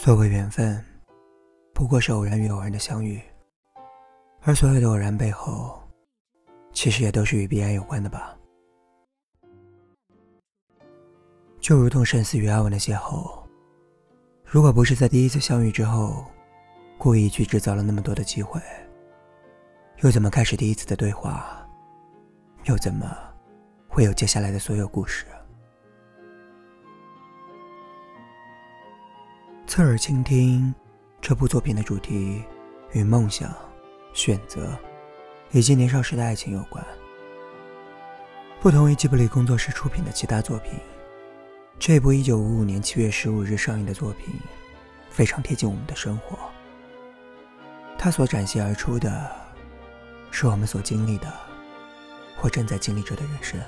所谓缘分，不过是偶然与偶然的相遇，而所有的偶然背后，其实也都是与彼岸有关的吧。就如同生死与阿文的邂逅，如果不是在第一次相遇之后，故意去制造了那么多的机会，又怎么开始第一次的对话？又怎么会有接下来的所有故事？侧耳倾听，这部作品的主题与梦想、选择以及年少时的爱情有关。不同于吉卜力工作室出品的其他作品，这部1955年7月15日上映的作品非常贴近我们的生活。它所展现而出的，是我们所经历的。或正在经历着的人生。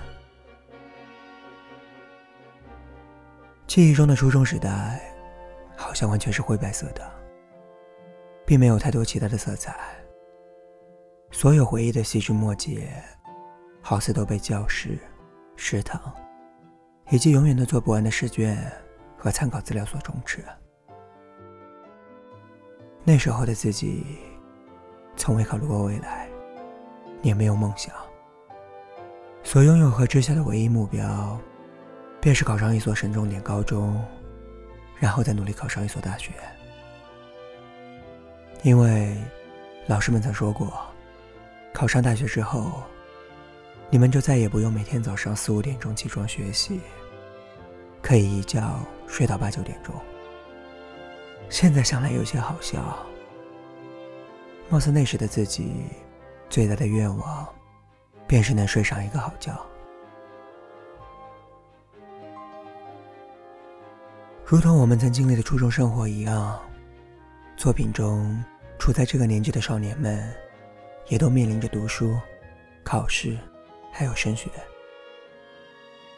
记忆中的初中时代，好像完全是灰白色的，并没有太多其他的色彩。所有回忆的细枝末节，好似都被教室、食堂，以及永远都做不完的试卷和参考资料所充斥。那时候的自己，从未考虑过未来，也没有梦想。所拥有和之下的唯一目标，便是考上一所省重点高中，然后再努力考上一所大学。因为老师们曾说过，考上大学之后，你们就再也不用每天早上四五点钟起床学习，可以一觉睡到八九点钟。现在想来有些好笑，貌似那时的自己最大的愿望。便是能睡上一个好觉，如同我们曾经历的初中生活一样。作品中处在这个年纪的少年们，也都面临着读书、考试，还有升学。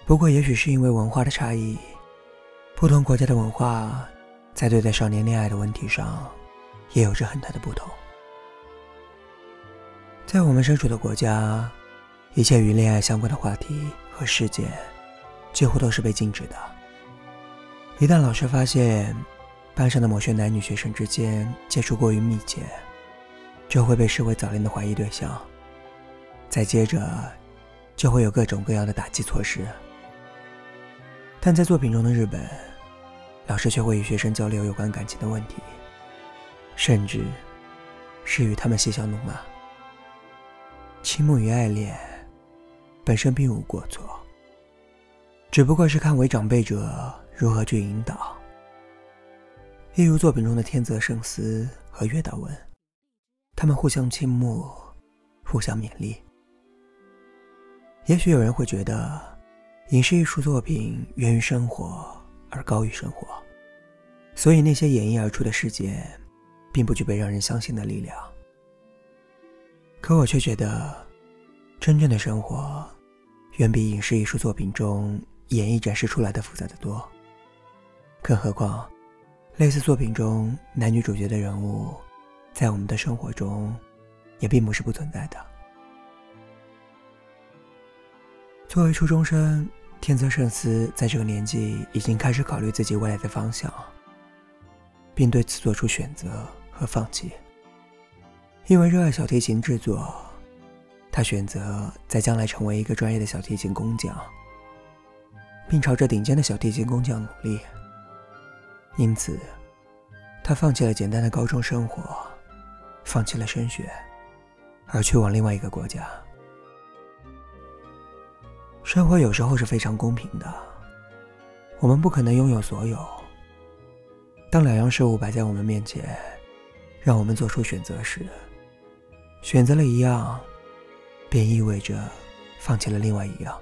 不过，也许是因为文化的差异，不同国家的文化在对待少年恋爱的问题上，也有着很大的不同。在我们身处的国家。一切与恋爱相关的话题和事件，几乎都是被禁止的。一旦老师发现班上的某些男女学生之间接触过于密切，就会被视为早恋的怀疑对象。再接着，就会有各种各样的打击措施。但在作品中的日本，老师却会与学生交流有关感情的问题，甚至是与他们嬉笑怒骂。倾慕与爱恋。本身并无过错，只不过是看为长辈者如何去引导。一如作品中的天泽圣司和月岛文，他们互相倾慕，互相勉励。也许有人会觉得，影视艺术作品源于生活而高于生活，所以那些演绎而出的世界，并不具备让人相信的力量。可我却觉得。真正的生活，远比影视艺术作品中演绎展示出来的复杂的多。更何况，类似作品中男女主角的人物，在我们的生活中，也并不是不存在的。作为初中生，天泽圣司在这个年纪已经开始考虑自己未来的方向，并对此做出选择和放弃。因为热爱小提琴制作。他选择在将来成为一个专业的小提琴工匠，并朝着顶尖的小提琴工匠努力。因此，他放弃了简单的高中生活，放弃了升学，而去往另外一个国家。生活有时候是非常公平的，我们不可能拥有所有。当两样事物摆在我们面前，让我们做出选择时，选择了一样。便意味着放弃了另外一样，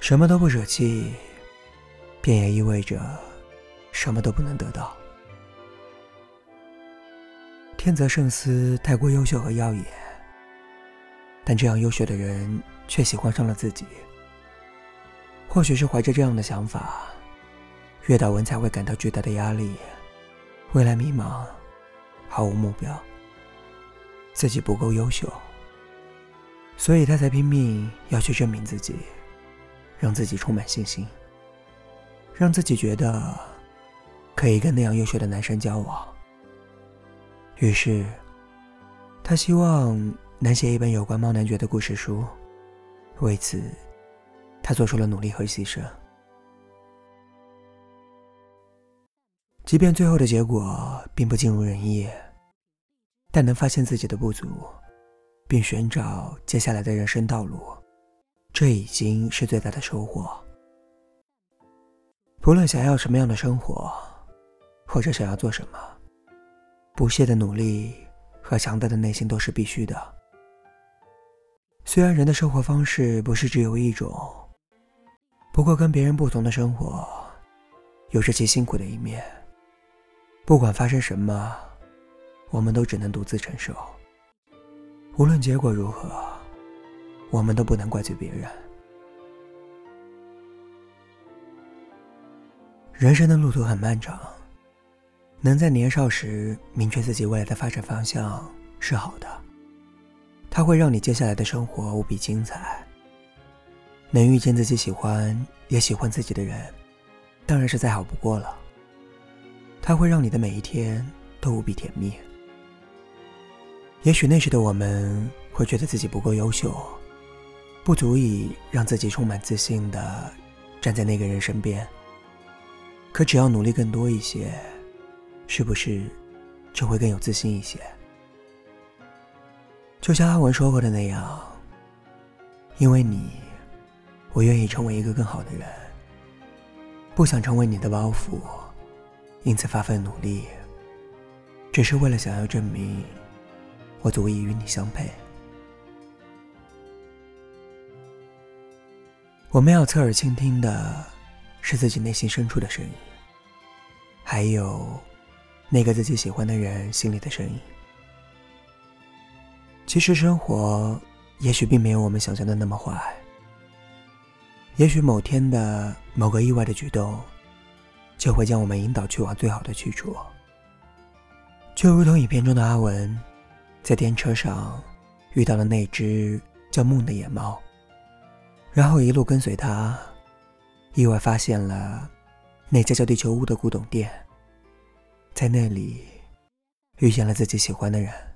什么都不舍弃，便也意味着什么都不能得到。天泽圣司太过优秀和耀眼，但这样优秀的人却喜欢上了自己。或许是怀着这样的想法，月岛文才会感到巨大的压力，未来迷茫，毫无目标，自己不够优秀。所以他才拼命要去证明自己，让自己充满信心，让自己觉得可以跟那样优秀的男生交往。于是，他希望能写一本有关猫男爵的故事书。为此，他做出了努力和牺牲。即便最后的结果并不尽如人意，但能发现自己的不足，并寻找接下来的人生道路，这已经是最大的收获。不论想要什么样的生活，或者想要做什么，不懈的努力和强大的内心都是必须的。虽然人的生活方式不是只有一种，不过跟别人不同的生活，有着其辛苦的一面。不管发生什么，我们都只能独自承受。无论结果如何，我们都不能怪罪别人。人生的路途很漫长，能在年少时明确自己未来的发展方向是好的，它会让你接下来的生活无比精彩。能遇见自己喜欢也喜欢自己的人，当然是再好不过了。它会让你的每一天都无比甜蜜。也许那时的我们会觉得自己不够优秀，不足以让自己充满自信的站在那个人身边。可只要努力更多一些，是不是就会更有自信一些？就像阿文说过的那样，因为你，我愿意成为一个更好的人，不想成为你的包袱。因此发奋努力，只是为了想要证明我足以与你相配。我们要侧耳倾听的是自己内心深处的声音，还有那个自己喜欢的人心里的声音。其实生活也许并没有我们想象的那么坏，也许某天的某个意外的举动。就会将我们引导去往最好的去处，就如同影片中的阿文，在电车上遇到了那只叫梦的野猫，然后一路跟随他，意外发现了那家叫地球屋的古董店在那里遇见了自己喜欢的人。